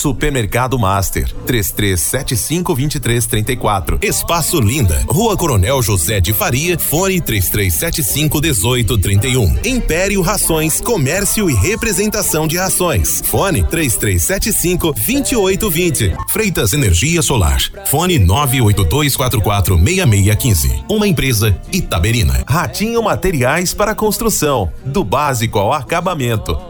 Supermercado Master, 33752334. Espaço Linda, Rua Coronel José de Faria, fone 33751831. Império Rações, Comércio e Representação de Rações. Fone 33752820. Freitas Energia Solar. Fone 982446615. Uma empresa Itaberina. Ratinho Materiais para Construção, do básico ao acabamento.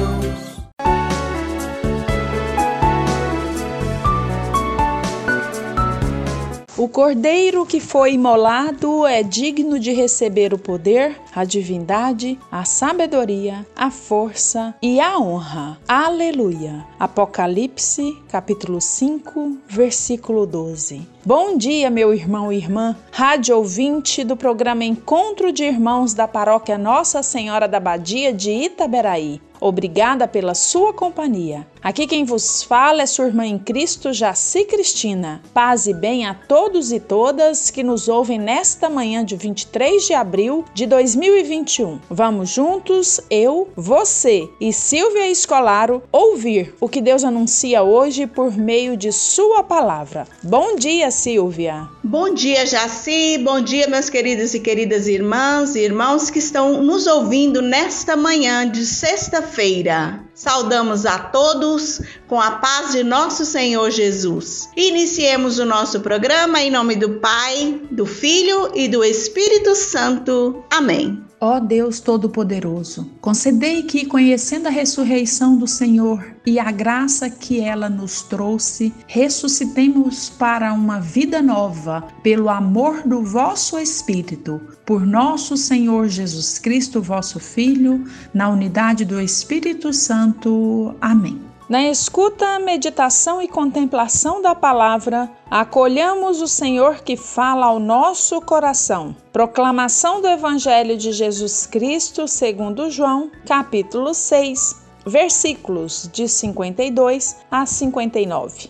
O cordeiro que foi imolado é digno de receber o poder, a divindade, a sabedoria, a força e a honra. Aleluia. Apocalipse, capítulo 5, versículo 12. Bom dia, meu irmão e irmã, rádio ouvinte do programa Encontro de Irmãos da Paróquia Nossa Senhora da Badia de Itaberaí. Obrigada pela sua companhia. Aqui quem vos fala é sua irmã em Cristo, Jaci Cristina. Paz e bem a todos e todas que nos ouvem nesta manhã de 23 de abril de 2021. Vamos juntos, eu, você e Silvia Escolaro, ouvir o que Deus anuncia hoje por meio de Sua palavra. Bom dia, Silvia. Bom dia, Jaci. Bom dia, meus queridos e queridas irmãs e irmãos que estão nos ouvindo nesta manhã de sexta-feira. Saudamos a todos com a paz de nosso Senhor Jesus. Iniciemos o nosso programa em nome do Pai, do Filho e do Espírito Santo. Amém. Ó Deus Todo-Poderoso, concedei que, conhecendo a ressurreição do Senhor e a graça que ela nos trouxe, ressuscitemos para uma vida nova, pelo amor do vosso Espírito, por nosso Senhor Jesus Cristo, vosso Filho, na unidade do Espírito Santo. Amém. Na escuta, meditação e contemplação da palavra, acolhamos o Senhor que fala ao nosso coração. Proclamação do Evangelho de Jesus Cristo, segundo João, capítulo 6, versículos de 52 a 59.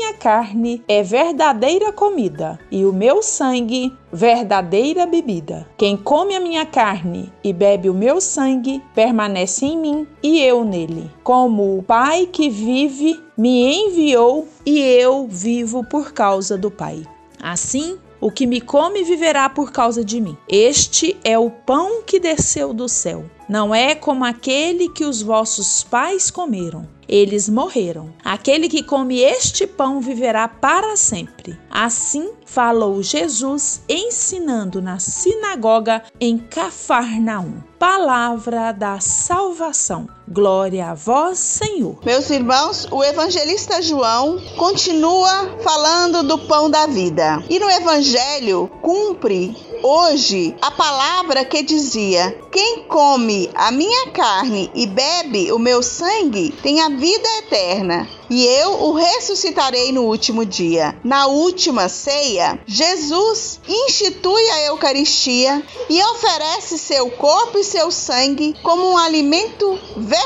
carne é verdadeira comida e o meu sangue verdadeira bebida. Quem come a minha carne e bebe o meu sangue permanece em mim e eu nele. Como o Pai que vive me enviou e eu vivo por causa do Pai. Assim, o que me come viverá por causa de mim. Este é o pão que desceu do céu. Não é como aquele que os vossos pais comeram. Eles morreram. Aquele que come este pão viverá para sempre. Assim falou Jesus, ensinando na sinagoga em Cafarnaum. Palavra da salvação. Glória a vós, Senhor. Meus irmãos, o evangelista João continua falando do pão da vida. E no evangelho cumpre hoje a palavra que dizia: Quem come a minha carne e bebe o meu sangue tem a vida eterna e eu o ressuscitarei no último dia. Na última ceia, Jesus institui a Eucaristia e oferece seu corpo e seu sangue como um alimento verdadeiro,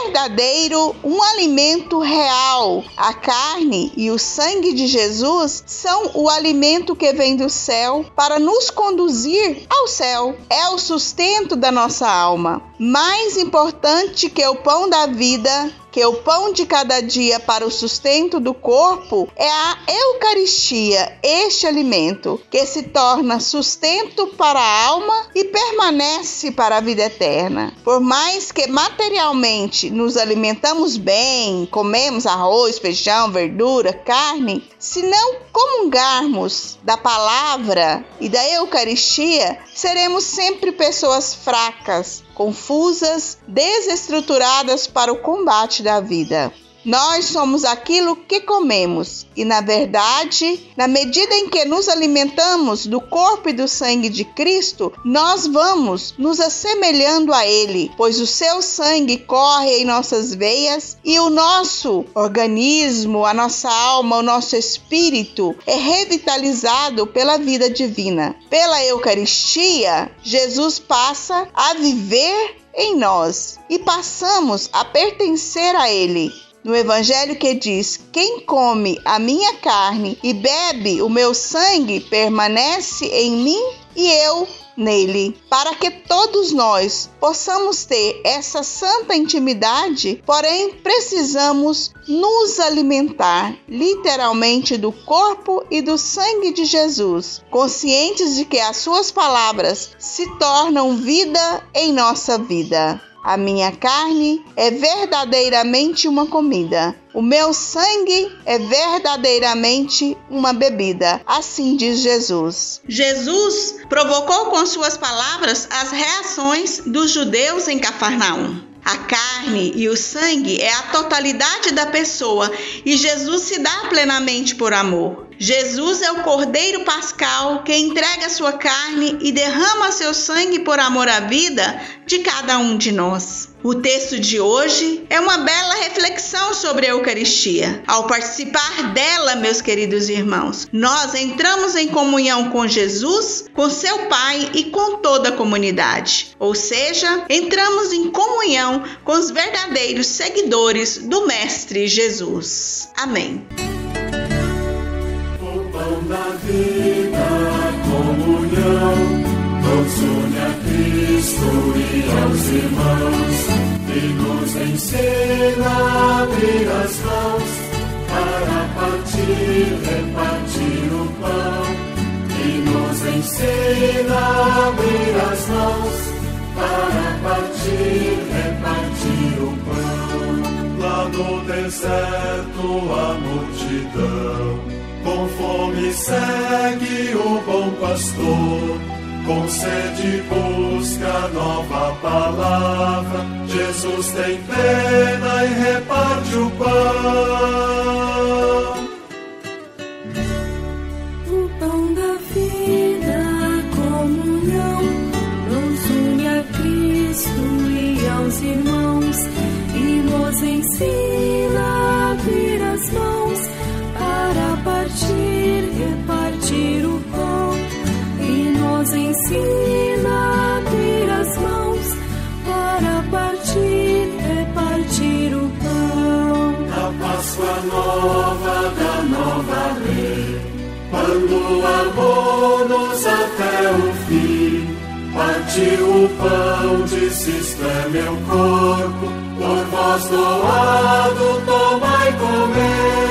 um alimento real. A carne e o sangue de Jesus são o alimento que vem do céu para nos conduzir ao céu. É o sustento da nossa alma. Mais importante que o pão da vida que o pão de cada dia para o sustento do corpo é a Eucaristia, este alimento que se torna sustento para a alma e permanece para a vida eterna. Por mais que materialmente nos alimentamos bem, comemos arroz, feijão, verdura, carne, se não comungarmos da palavra e da Eucaristia, seremos sempre pessoas fracas, confusas, desestruturadas para o combate da vida. Nós somos aquilo que comemos, e na verdade, na medida em que nos alimentamos do corpo e do sangue de Cristo, nós vamos nos assemelhando a Ele, pois o seu sangue corre em nossas veias e o nosso organismo, a nossa alma, o nosso espírito é revitalizado pela vida divina. Pela Eucaristia, Jesus passa a viver em nós e passamos a pertencer a Ele no Evangelho que diz: Quem come a minha carne e bebe o meu sangue permanece em mim e eu nele, para que todos nós possamos ter essa santa intimidade, porém precisamos nos alimentar literalmente do corpo e do sangue de Jesus, conscientes de que as suas palavras se tornam vida em nossa vida. A minha carne é verdadeiramente uma comida. O meu sangue é verdadeiramente uma bebida. Assim diz Jesus. Jesus provocou com suas palavras as reações dos judeus em Cafarnaum. A carne e o sangue é a totalidade da pessoa e Jesus se dá plenamente por amor. Jesus é o Cordeiro Pascal que entrega sua carne e derrama seu sangue por amor à vida de cada um de nós. O texto de hoje é uma bela reflexão sobre a Eucaristia. Ao participar dela, meus queridos irmãos, nós entramos em comunhão com Jesus, com seu Pai e com toda a comunidade. Ou seja, entramos em comunhão com os verdadeiros seguidores do Mestre Jesus. Amém. Da vida, comunhão nos une a Cristo e aos irmãos e nos ensina a abrir as mãos para partir, repartir o pão e nos ensina a abrir as mãos para partir, repartir o pão. Lá no deserto a multidão com fome segue o bom pastor com sede busca nova palavra. Jesus tem pena e reparte o pão. O pão da vida, comunhão, nos une a Cristo e aos irmãos e nos ensina partiu o pão, disse isto é meu corpo, por vós doado, tomai e comer.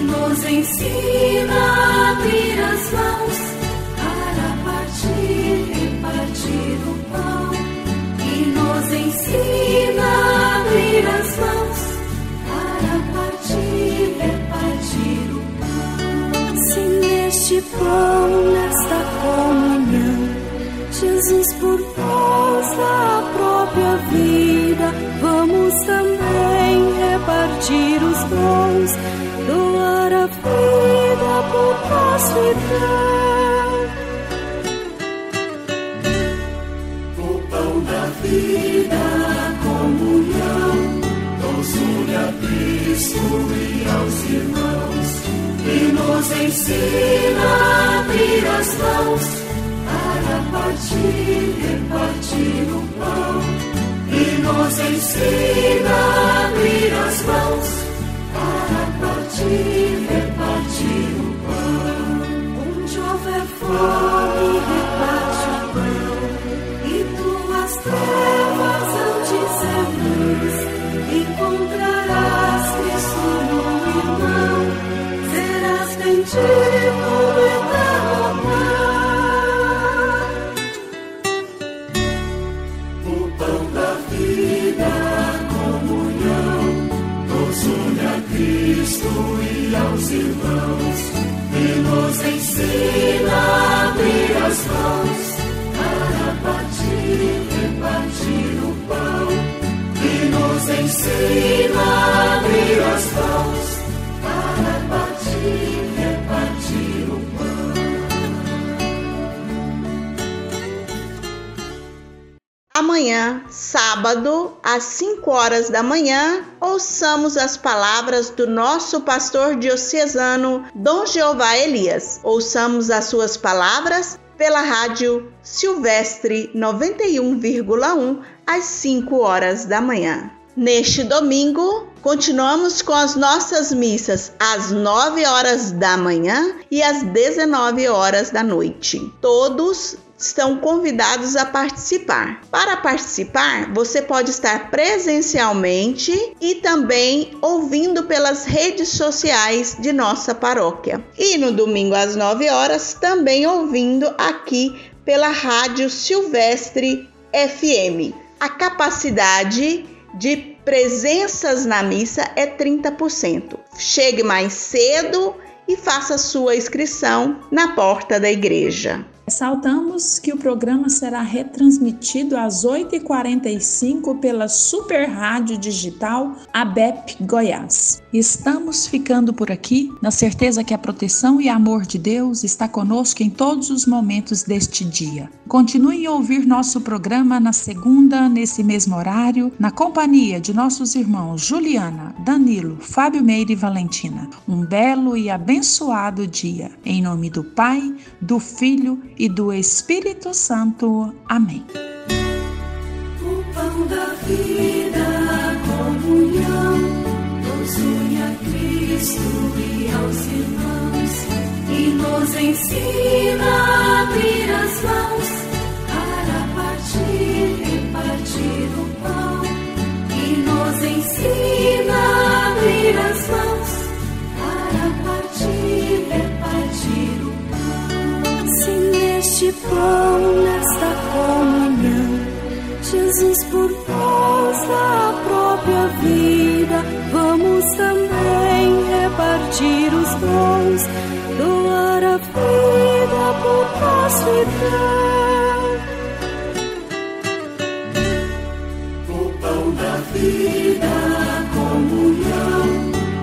nos ensina a abrir as mãos doar a vida por propósito e E aos irmãos, e nos ensina a abrir as mãos para partir, repartir o pão, e nos ensina a abrir as mãos para partir, repartir o pão. Onde houver fome, nos ensina a abrir as mãos para partir, repartir o pão, e nos ensina a abrir as mãos para partir, repartir o pão. Amanhã, sábado, às 5 horas da manhã, ouçamos as palavras do nosso pastor diocesano Dom Jeová Elias. Ouçamos as suas palavras pela rádio Silvestre 91,1 às 5 horas da manhã. Neste domingo, continuamos com as nossas missas às 9 horas da manhã e às 19 horas da noite. Todos estão convidados a participar. Para participar, você pode estar presencialmente e também ouvindo pelas redes sociais de nossa paróquia. E no domingo às 9 horas, também ouvindo aqui pela Rádio Silvestre FM. A capacidade de presenças na missa é 30%. Chegue mais cedo e faça sua inscrição na porta da igreja. Ressaltamos que o programa será retransmitido às 8h45 pela Super Rádio Digital ABEP Goiás. Estamos ficando por aqui, na certeza que a proteção e amor de Deus está conosco em todos os momentos deste dia. Continue a ouvir nosso programa na segunda, nesse mesmo horário, na companhia de nossos irmãos Juliana, Danilo, Fábio Meire e Valentina. Um belo e abençoado dia. Em nome do Pai, do Filho e do Espírito Santo. Amém. O pão da vida, comunhão, nos une a Cristo e aos irmãos, e nos ensina a abrir as mãos para partir, repartir o pão, e nos ensina a abrir as mãos pão, nesta comunhão, Jesus por nós dá a própria vida. Vamos também repartir os dons, doar a vida por nosso. O pão da vida, a comunhão,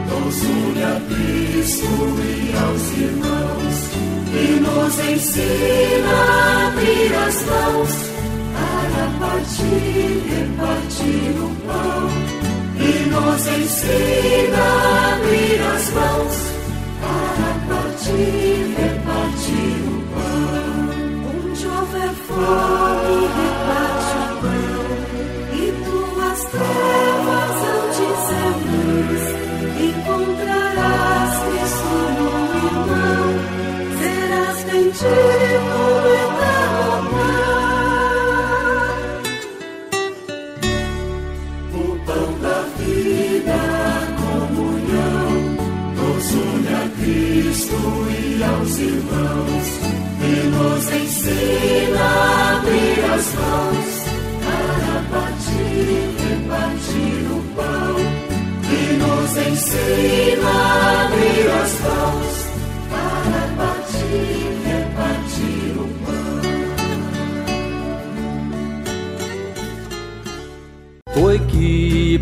nos a Cristo e aos irmãos, nos ensina a abrir as mãos para partir, repartir o pão, e nos ensina a abrir as mãos para partir, repartir o pão. Onde houver fome, reparte o pão, e tuas trevas ensina a abrir as mãos